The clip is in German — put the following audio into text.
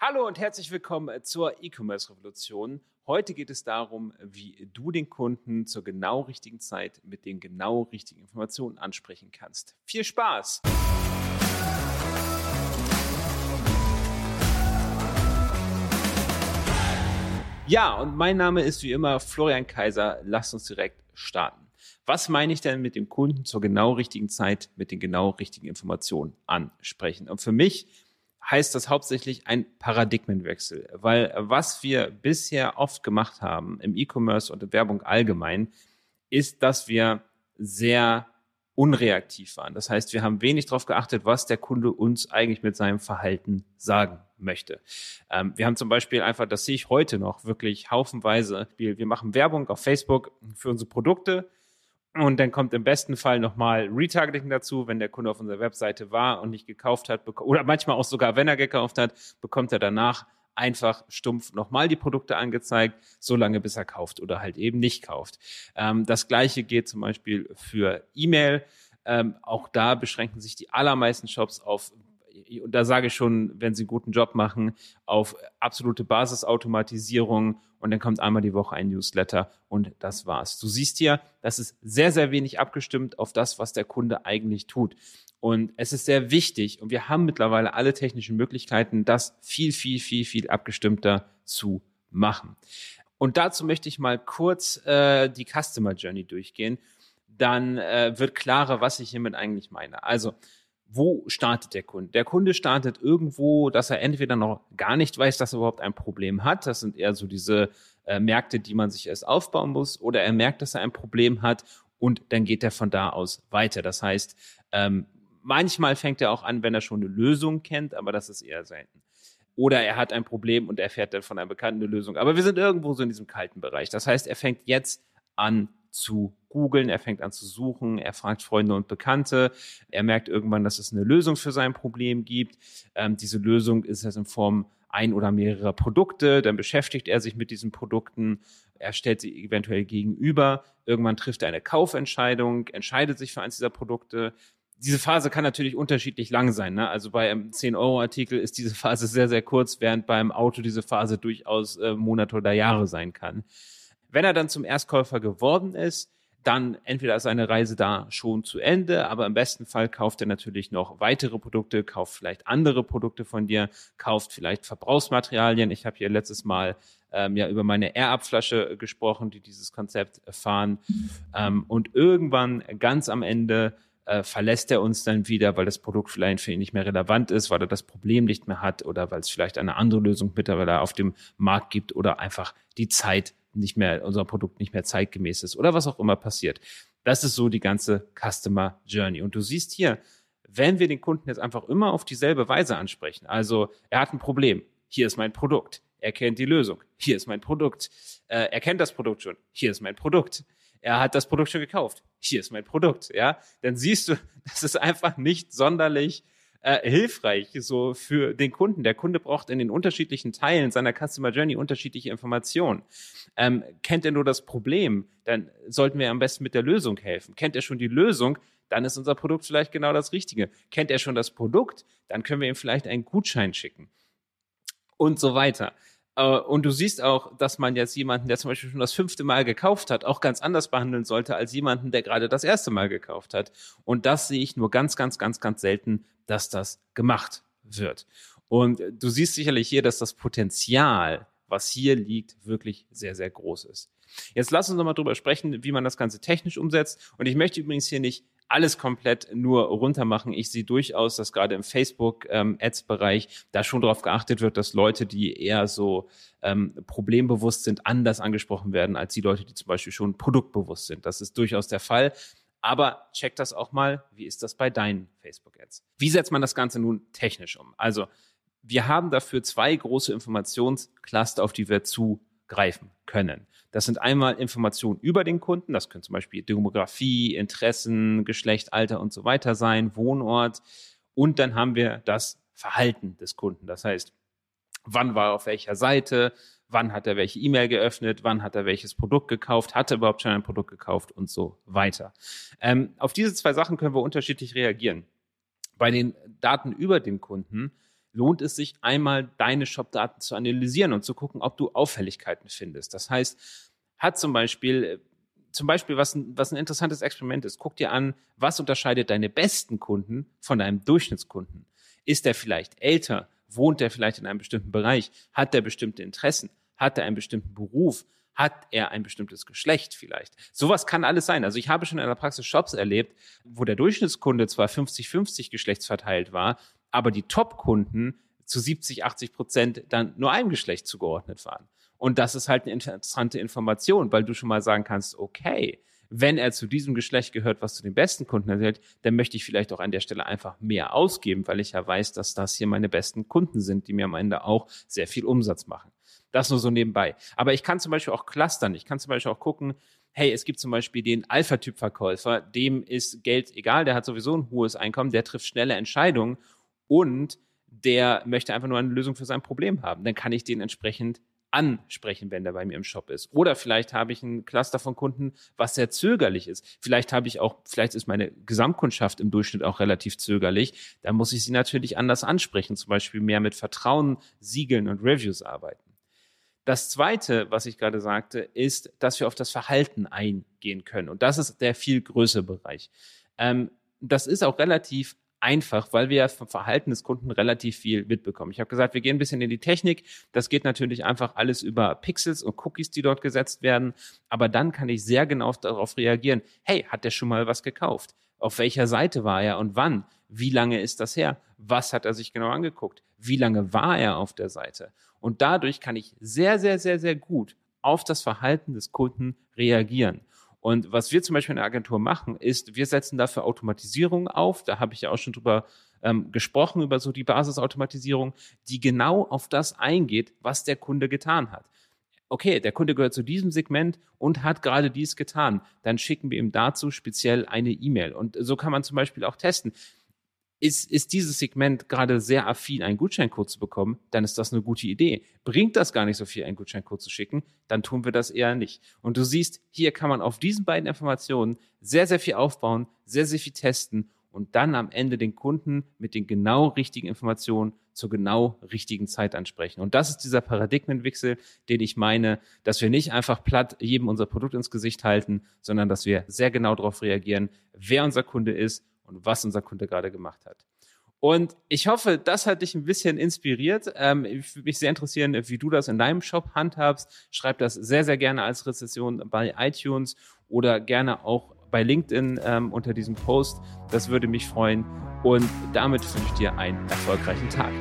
Hallo und herzlich willkommen zur E-Commerce-Revolution. Heute geht es darum, wie du den Kunden zur genau richtigen Zeit mit den genau richtigen Informationen ansprechen kannst. Viel Spaß! Ja, und mein Name ist wie immer Florian Kaiser. Lasst uns direkt starten. Was meine ich denn mit dem Kunden zur genau richtigen Zeit mit den genau richtigen Informationen ansprechen? Und für mich heißt das hauptsächlich ein Paradigmenwechsel, weil was wir bisher oft gemacht haben im E-Commerce und in Werbung allgemein, ist, dass wir sehr unreaktiv waren. Das heißt, wir haben wenig darauf geachtet, was der Kunde uns eigentlich mit seinem Verhalten sagen möchte. Ähm, wir haben zum Beispiel einfach, das sehe ich heute noch wirklich haufenweise, wir machen Werbung auf Facebook für unsere Produkte und dann kommt im besten Fall nochmal Retargeting dazu, wenn der Kunde auf unserer Webseite war und nicht gekauft hat, oder manchmal auch sogar, wenn er gekauft hat, bekommt er danach einfach stumpf nochmal die Produkte angezeigt, solange bis er kauft oder halt eben nicht kauft. Ähm, das gleiche geht zum Beispiel für E-Mail. Ähm, auch da beschränken sich die allermeisten Shops auf und da sage ich schon, wenn sie einen guten Job machen, auf absolute Basisautomatisierung und dann kommt einmal die Woche ein Newsletter und das war's. Du siehst hier, das ist sehr, sehr wenig abgestimmt auf das, was der Kunde eigentlich tut. Und es ist sehr wichtig und wir haben mittlerweile alle technischen Möglichkeiten, das viel, viel, viel, viel abgestimmter zu machen. Und dazu möchte ich mal kurz äh, die Customer Journey durchgehen. Dann äh, wird klarer, was ich hiermit eigentlich meine. Also wo startet der Kunde? Der Kunde startet irgendwo, dass er entweder noch gar nicht weiß, dass er überhaupt ein Problem hat. Das sind eher so diese äh, Märkte, die man sich erst aufbauen muss. Oder er merkt, dass er ein Problem hat und dann geht er von da aus weiter. Das heißt, ähm, manchmal fängt er auch an, wenn er schon eine Lösung kennt, aber das ist eher selten. Oder er hat ein Problem und erfährt dann von einer bekannten Lösung. Aber wir sind irgendwo so in diesem kalten Bereich. Das heißt, er fängt jetzt an zu googeln, er fängt an zu suchen, er fragt Freunde und Bekannte, er merkt irgendwann, dass es eine Lösung für sein Problem gibt. Ähm, diese Lösung ist jetzt in Form ein oder mehrerer Produkte, dann beschäftigt er sich mit diesen Produkten, er stellt sie eventuell gegenüber, irgendwann trifft er eine Kaufentscheidung, entscheidet sich für eins dieser Produkte. Diese Phase kann natürlich unterschiedlich lang sein. Ne? Also bei einem 10-Euro-Artikel ist diese Phase sehr, sehr kurz, während beim Auto diese Phase durchaus äh, Monate oder Jahre sein kann. Wenn er dann zum Erstkäufer geworden ist, dann entweder ist seine Reise da schon zu Ende, aber im besten Fall kauft er natürlich noch weitere Produkte, kauft vielleicht andere Produkte von dir, kauft vielleicht Verbrauchsmaterialien. Ich habe hier letztes Mal ähm, ja über meine Air-Up-Flasche gesprochen, die dieses Konzept erfahren. Ähm, und irgendwann ganz am Ende äh, verlässt er uns dann wieder, weil das Produkt vielleicht für ihn nicht mehr relevant ist, weil er das Problem nicht mehr hat oder weil es vielleicht eine andere Lösung mittlerweile auf dem Markt gibt oder einfach die Zeit nicht mehr, unser Produkt nicht mehr zeitgemäß ist oder was auch immer passiert. Das ist so die ganze Customer Journey. Und du siehst hier, wenn wir den Kunden jetzt einfach immer auf dieselbe Weise ansprechen, also er hat ein Problem, hier ist mein Produkt, er kennt die Lösung, hier ist mein Produkt, äh, er kennt das Produkt schon, hier ist mein Produkt, er hat das Produkt schon gekauft, hier ist mein Produkt, ja, dann siehst du, das ist einfach nicht sonderlich äh, hilfreich so für den Kunden. Der Kunde braucht in den unterschiedlichen Teilen seiner Customer Journey unterschiedliche Informationen. Ähm, kennt er nur das Problem, dann sollten wir am besten mit der Lösung helfen. Kennt er schon die Lösung, dann ist unser Produkt vielleicht genau das Richtige. Kennt er schon das Produkt, dann können wir ihm vielleicht einen Gutschein schicken und so weiter. Äh, und du siehst auch, dass man jetzt jemanden, der zum Beispiel schon das fünfte Mal gekauft hat, auch ganz anders behandeln sollte als jemanden, der gerade das erste Mal gekauft hat. Und das sehe ich nur ganz, ganz, ganz, ganz selten, dass das gemacht wird. Und du siehst sicherlich hier, dass das Potenzial, was hier liegt, wirklich sehr, sehr groß ist. Jetzt lass uns nochmal drüber sprechen, wie man das Ganze technisch umsetzt. Und ich möchte übrigens hier nicht alles komplett nur runtermachen. Ich sehe durchaus, dass gerade im Facebook-Ads-Bereich ähm, da schon darauf geachtet wird, dass Leute, die eher so ähm, problembewusst sind, anders angesprochen werden als die Leute, die zum Beispiel schon produktbewusst sind. Das ist durchaus der Fall. Aber check das auch mal. Wie ist das bei deinen Facebook-Ads? Wie setzt man das Ganze nun technisch um? Also, wir haben dafür zwei große Informationscluster, auf die wir zugreifen können. Das sind einmal Informationen über den Kunden, das können zum Beispiel Demografie, Interessen, Geschlecht, Alter und so weiter sein, Wohnort. Und dann haben wir das Verhalten des Kunden. Das heißt, wann war er auf welcher Seite, wann hat er welche E-Mail geöffnet, wann hat er welches Produkt gekauft, hat er überhaupt schon ein Produkt gekauft und so weiter. Ähm, auf diese zwei Sachen können wir unterschiedlich reagieren. Bei den Daten über den Kunden lohnt es sich einmal deine Shop-Daten zu analysieren und zu gucken, ob du Auffälligkeiten findest. Das heißt, hat zum Beispiel zum Beispiel, was ein, was ein interessantes Experiment ist, guck dir an, was unterscheidet deine besten Kunden von deinem Durchschnittskunden? Ist der vielleicht älter? Wohnt der vielleicht in einem bestimmten Bereich? Hat der bestimmte Interessen? Hat er einen bestimmten Beruf? Hat er ein bestimmtes Geschlecht vielleicht? Sowas kann alles sein. Also ich habe schon in der Praxis Shops erlebt, wo der Durchschnittskunde zwar 50-50 geschlechtsverteilt war, aber die Top-Kunden zu 70, 80 Prozent dann nur einem Geschlecht zugeordnet waren. Und das ist halt eine interessante Information, weil du schon mal sagen kannst, okay, wenn er zu diesem Geschlecht gehört, was zu den besten Kunden erzählt, dann möchte ich vielleicht auch an der Stelle einfach mehr ausgeben, weil ich ja weiß, dass das hier meine besten Kunden sind, die mir am Ende auch sehr viel Umsatz machen. Das nur so nebenbei. Aber ich kann zum Beispiel auch clustern. Ich kann zum Beispiel auch gucken, hey, es gibt zum Beispiel den Alpha-Typ-Verkäufer, dem ist Geld egal, der hat sowieso ein hohes Einkommen, der trifft schnelle Entscheidungen und der möchte einfach nur eine Lösung für sein Problem haben. Dann kann ich den entsprechend ansprechen, wenn der bei mir im Shop ist. Oder vielleicht habe ich ein Cluster von Kunden, was sehr zögerlich ist. Vielleicht habe ich auch, vielleicht ist meine Gesamtkundschaft im Durchschnitt auch relativ zögerlich. Da muss ich sie natürlich anders ansprechen, zum Beispiel mehr mit Vertrauen, Siegeln und Reviews arbeiten. Das zweite, was ich gerade sagte, ist, dass wir auf das Verhalten eingehen können. Und das ist der viel größere Bereich. Ähm, das ist auch relativ einfach, weil wir ja vom Verhalten des Kunden relativ viel mitbekommen. Ich habe gesagt, wir gehen ein bisschen in die Technik. Das geht natürlich einfach alles über Pixels und Cookies, die dort gesetzt werden. Aber dann kann ich sehr genau darauf reagieren. Hey, hat der schon mal was gekauft? Auf welcher Seite war er und wann? Wie lange ist das her? Was hat er sich genau angeguckt? Wie lange war er auf der Seite? Und dadurch kann ich sehr, sehr, sehr, sehr gut auf das Verhalten des Kunden reagieren. Und was wir zum Beispiel in der Agentur machen, ist, wir setzen dafür Automatisierung auf. Da habe ich ja auch schon drüber ähm, gesprochen, über so die Basisautomatisierung, die genau auf das eingeht, was der Kunde getan hat. Okay, der Kunde gehört zu diesem Segment und hat gerade dies getan. Dann schicken wir ihm dazu speziell eine E-Mail. Und so kann man zum Beispiel auch testen ist, ist dieses Segment gerade sehr affin, einen Gutscheincode zu bekommen, dann ist das eine gute Idee. Bringt das gar nicht so viel, einen Gutscheincode zu schicken, dann tun wir das eher nicht. Und du siehst, hier kann man auf diesen beiden Informationen sehr, sehr viel aufbauen, sehr, sehr viel testen und dann am Ende den Kunden mit den genau richtigen Informationen zur genau richtigen Zeit ansprechen. Und das ist dieser Paradigmenwechsel, den ich meine, dass wir nicht einfach platt jedem unser Produkt ins Gesicht halten, sondern dass wir sehr genau darauf reagieren, wer unser Kunde ist und was unser Kunde gerade gemacht hat. Und ich hoffe, das hat dich ein bisschen inspiriert. Ähm, ich würde mich sehr interessieren, wie du das in deinem Shop handhabst. Schreib das sehr, sehr gerne als Rezession bei iTunes oder gerne auch bei LinkedIn ähm, unter diesem Post. Das würde mich freuen. Und damit wünsche ich dir einen erfolgreichen Tag.